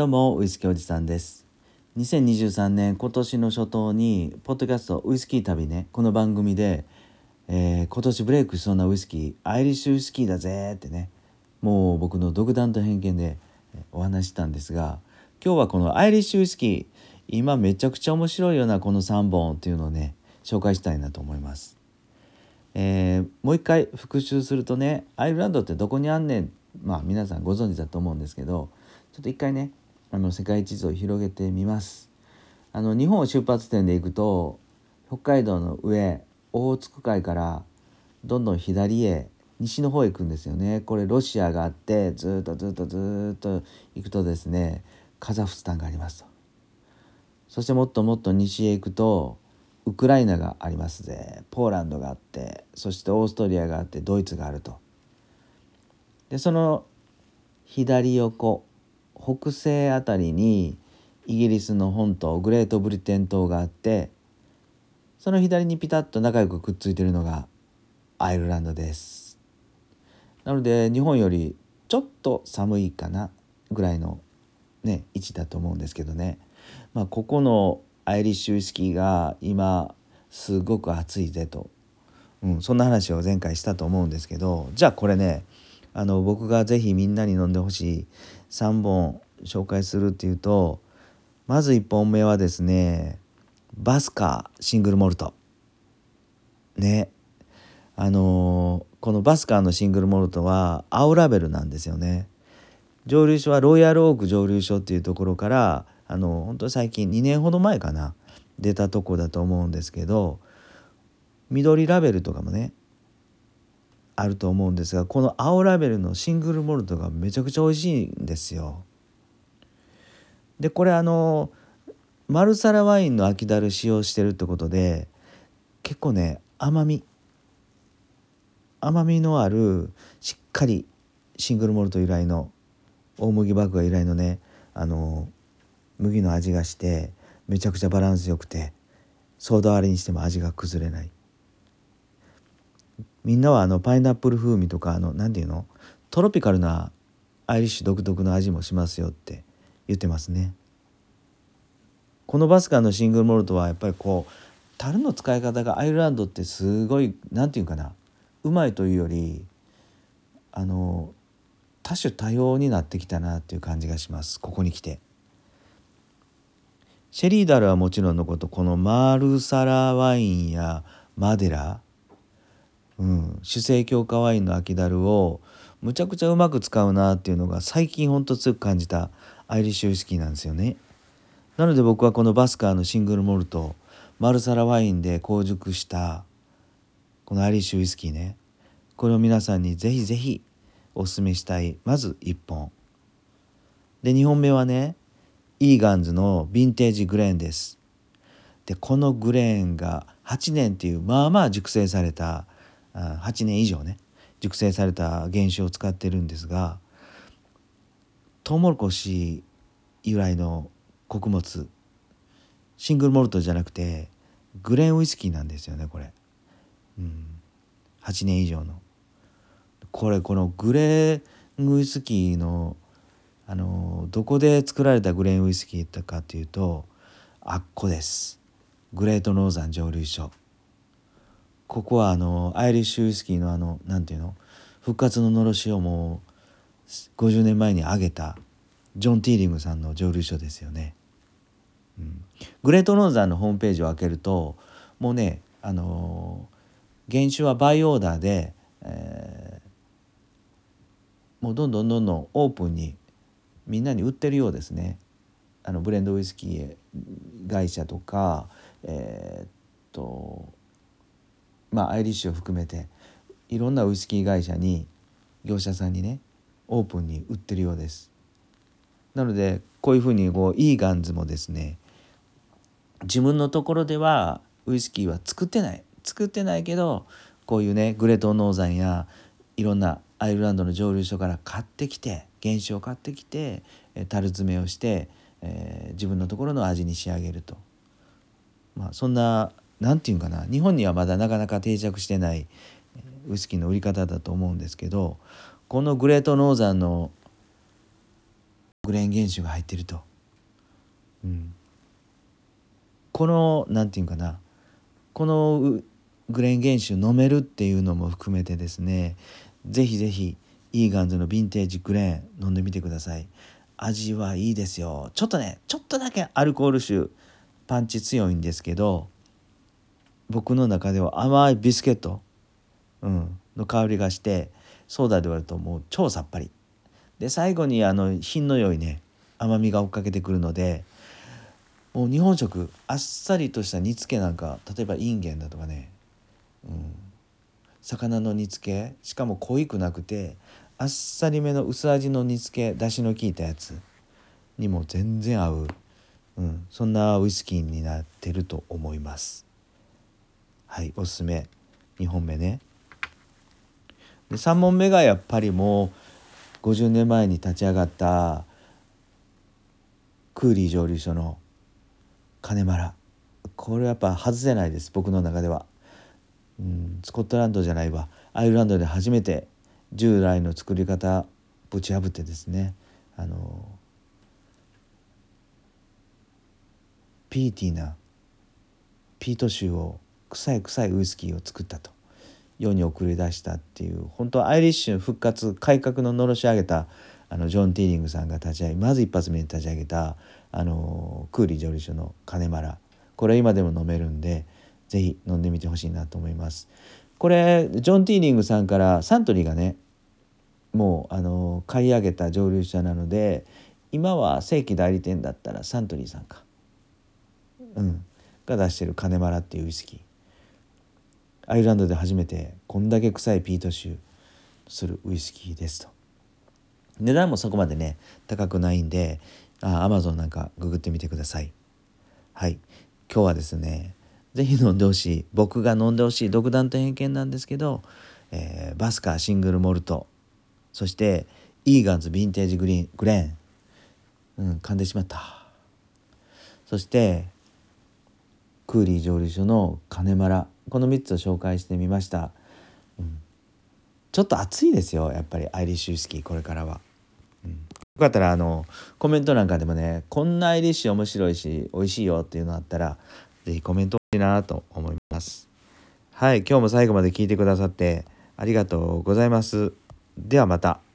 どうもウイスキーおじさんです2023年今年の初頭にポッドキャストウイスキー旅ねこの番組で、えー、今年ブレイクしそうなウイスキーアイリッシュウイスキーだぜってねもう僕の独断と偏見でお話したんですが今日はこのアイリッシュウイスキー今めちゃくちゃ面白いようなこの3本っていうのをね紹介したいなと思います。えー、もう一回復習するとねアイルランドってどこにあんねんまあ皆さんご存知だと思うんですけどちょっと一回ねあの世界地図を広げてみます。あの日本を出発点で行くと北海道の上オホーツク海からどんどん左へ西の方へ行くんですよね。これロシアがあってずっとずっとずっと行くとですねカザフスタンがありますと。そしてもっともっと西へ行くとウクライナがありますぜポーランドがあってそしてオーストリアがあってドイツがあると。でその左横北西あたりにイギリスの本島グレートブリテン島があってその左にピタッと仲良くくっついてるのがアイルランドです。なので日本よりちょっと寒いかなぐらいのね位置だと思うんですけどね。まあ、ここのアイリッシュウイスキーが今すごく熱いぜと、うん、そんな話を前回したと思うんですけどじゃあこれねあの僕が是非みんなに飲んでほしい3本紹介するっていうとまず1本目はですねバスカーシングルモルト。ね。あのー、このバスカーのシングルモルトは青ラベルなんですよね。蒸留所はロイヤルオーク蒸留所っていうところからあの本当最近2年ほど前かな出たとこだと思うんですけど緑ラベルとかもねあると思うんですがこの青ラベルのシングルモルトがめちゃくちゃ美味しいんですよ。でこれあのマルサラワインの秋だる使用してるってことで結構ね甘み甘みのあるしっかりシングルモルト由来の大麦麦芽由来のねあの麦の味がしてめちゃくちゃバランスよくてソーダ割りにしても味が崩れないみんなはあのパイナップル風味とかあの何て言うの？トロピカルなアイリッシュ独特の味もしますよって言ってますね。このバスカーのシングルモルトはやっぱりこう樽の使い方がアイルランドってすごい何て言うかな？うまいというよりあの多種多様になってきたなっていう感じがします。ここに来て。シェリーダルはもちろんのことこのマルサラワインやマデラ、主成強化ワインの秋ダルをむちゃくちゃうまく使うなっていうのが最近ほんと強く感じたアイリッシュウイスキーなんですよね。なので僕はこのバスカーのシングルモルトマルサラワインで香熟したこのアイリッシュウイスキーねこれを皆さんにぜひぜひおすすめしたいまず1本。で2本目はねイーガンズのヴィンテージグレーンです。でこのグレーンが8年っていうまあまあ熟成された8年以上ね熟成された原酒を使ってるんですがトウモロコシ由来の穀物シングルモルトじゃなくてグレーンウイスキーなんですよねこれ、うん、8年以上の。これこのグレーンウイスキーのあのどこで作られたグレーンウイスキーだかというとあっこです。グレートノーザン蒸留所。ここはあのアイリッシュウイスキーのあのなんていうの？復活ののろしをもう50年前に挙げたジョン・ティーリングさんの蒸留所ですよね、うん、グレートノーザンのホームページを開けるともうねあの原酒はバイオーダーで、えー、もうどんどんどんどんオープンにみんなに売ってるようですね。あのブレンドウイスキー会社とかえー、まあアイリッシュを含めていろんなウイスキー会社に業者さんにねオープンに売ってるようです。なのでこういうふうにこうイーガンズもですね自分のところではウイスキーは作ってない。作ってないけどこういうねグレートノーザンやいろんなアイルランドの蒸留所から買ってきて原酒を買ってきて樽詰めをして、えー、自分のところの味に仕上げると、まあ、そんな何て言うかな日本にはまだなかなか定着してないウイスキーの売り方だと思うんですけどこのグレートノーザンのグレーン原酒が入ってると、うん、この何て言うかなこのグレーン原酒飲めるっていうのも含めてですね是非是非イーガンズのヴィンテージグレーン飲んでみてください。味はいいですよ。ちょっとねちょっとだけアルコール臭パンチ強いんですけど僕の中では甘いビスケット、うん、の香りがしてソーダで割るともう超さっぱり。で最後にあの品の良いね甘みが追っかけてくるのでもう日本食あっさりとした煮付けなんか例えばインゲンだとかね、うん、魚の煮付けしかも濃いくなくてあっさりめの薄味の煮付けだしの効いたやつにも全然合う、うん、そんなウイスキーになってると思います。はいおすすめ。2本目ね。で3本目がやっぱりもう50年前に立ち上がったクーリー蒸留所の金丸。これやっぱ外せないです僕の中では、うん、スコットランドじゃないわ。アイルランドで初めて従来の作り方ぶち破ってですね。あのピーティーなピート臭を臭い臭いウイスキーを作ったと世に送り出したっていう本当アイリッシュ復活改革ののろし上げたあのジョン・ティーリングさんが立ち上げまず一発目に立ち上げたあのクーリー蒸留所の金マラこれ今でも飲めるんで是非飲んでみてほしいなと思います。これジョン・ティーリングさんからサントリーがねもうあの買い上げた蒸留所なので今は正規代理店だったらサントリーさんか、うん、が出してる金マラっていうウイスキー。アイルランドで初めてこんだけ臭いピート臭するウイスキーですと。値段もそこまでね高くないんでアマゾンなんかググってみてください。はい。今日はですね是非飲んでほしい僕が飲んでほしい独断と偏見なんですけど、えー、バスカーシングルモルトそしてイーガンズヴィンテージグリーングレーン。うん噛んでしまった。そしてクーリー蒸留所のカネマラこの3つを紹介してみました、うん、ちょっと暑いですよやっぱり。アイリッシュウイスキーこれからは、うん、よかったらあのコメントなんかでもねこんなアイリッシュ面白いし美味しいよっていうのあったら是非コメント欲しいなと思います。はい今日も最後まで聞いてくださってありがとうございます。ではまた。